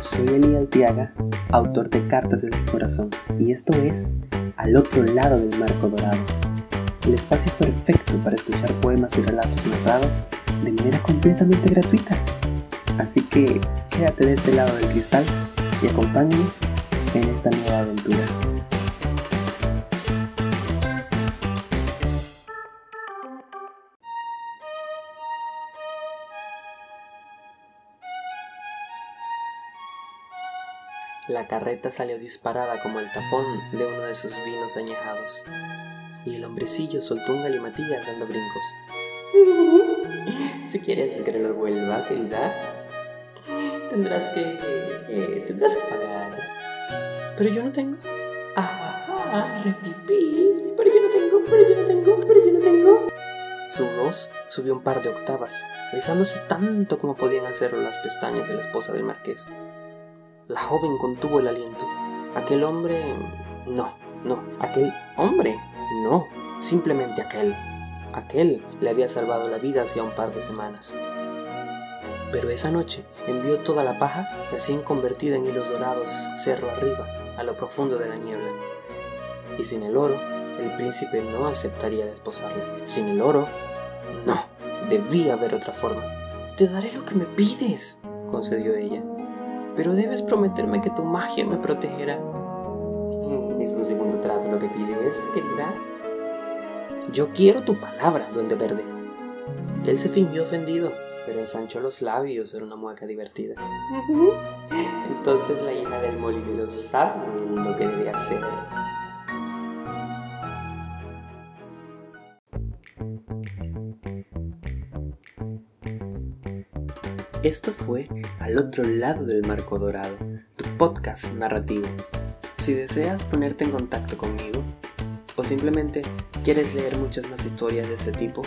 Soy Eli Altiaga, autor de Cartas del Corazón, y esto es Al otro lado del marco dorado, el espacio perfecto para escuchar poemas y relatos narrados de manera completamente gratuita. Así que quédate de este lado del cristal y acompáñame en esta nueva aventura. La carreta salió disparada como el tapón de uno de sus vinos añejados, y el hombrecillo soltó un galimatías dando brincos. si quieres que lo vuelva, querida, tendrás que... Eh, tendrás que pagar. Pero yo no tengo. Ah, repipí. Pero yo no tengo, pero yo no tengo, pero yo no tengo. Su voz subió un par de octavas, besándose tanto como podían hacerlo las pestañas de la esposa del marqués. La joven contuvo el aliento. Aquel hombre... No, no. Aquel hombre... No. Simplemente aquel. Aquel le había salvado la vida hacía un par de semanas. Pero esa noche envió toda la paja recién convertida en hilos dorados cerro arriba, a lo profundo de la niebla. Y sin el oro, el príncipe no aceptaría desposarla. Sin el oro, no. Debía haber otra forma. Te daré lo que me pides, concedió ella pero debes prometerme que tu magia me protegerá. Mm, es un segundo trato lo que pides, querida. Yo quiero tu palabra, duende verde. Él se fingió ofendido, pero ensanchó los labios en una mueca divertida. Entonces la hija del molinero sabe lo que debe hacer. Esto fue Al otro lado del marco dorado, tu podcast narrativo. Si deseas ponerte en contacto conmigo, o simplemente quieres leer muchas más historias de este tipo,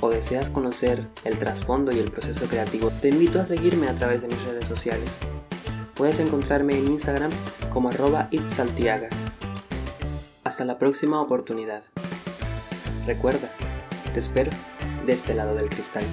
o deseas conocer el trasfondo y el proceso creativo, te invito a seguirme a través de mis redes sociales. Puedes encontrarme en Instagram como arroba itsaltiaga. Hasta la próxima oportunidad. Recuerda, te espero de este lado del cristal.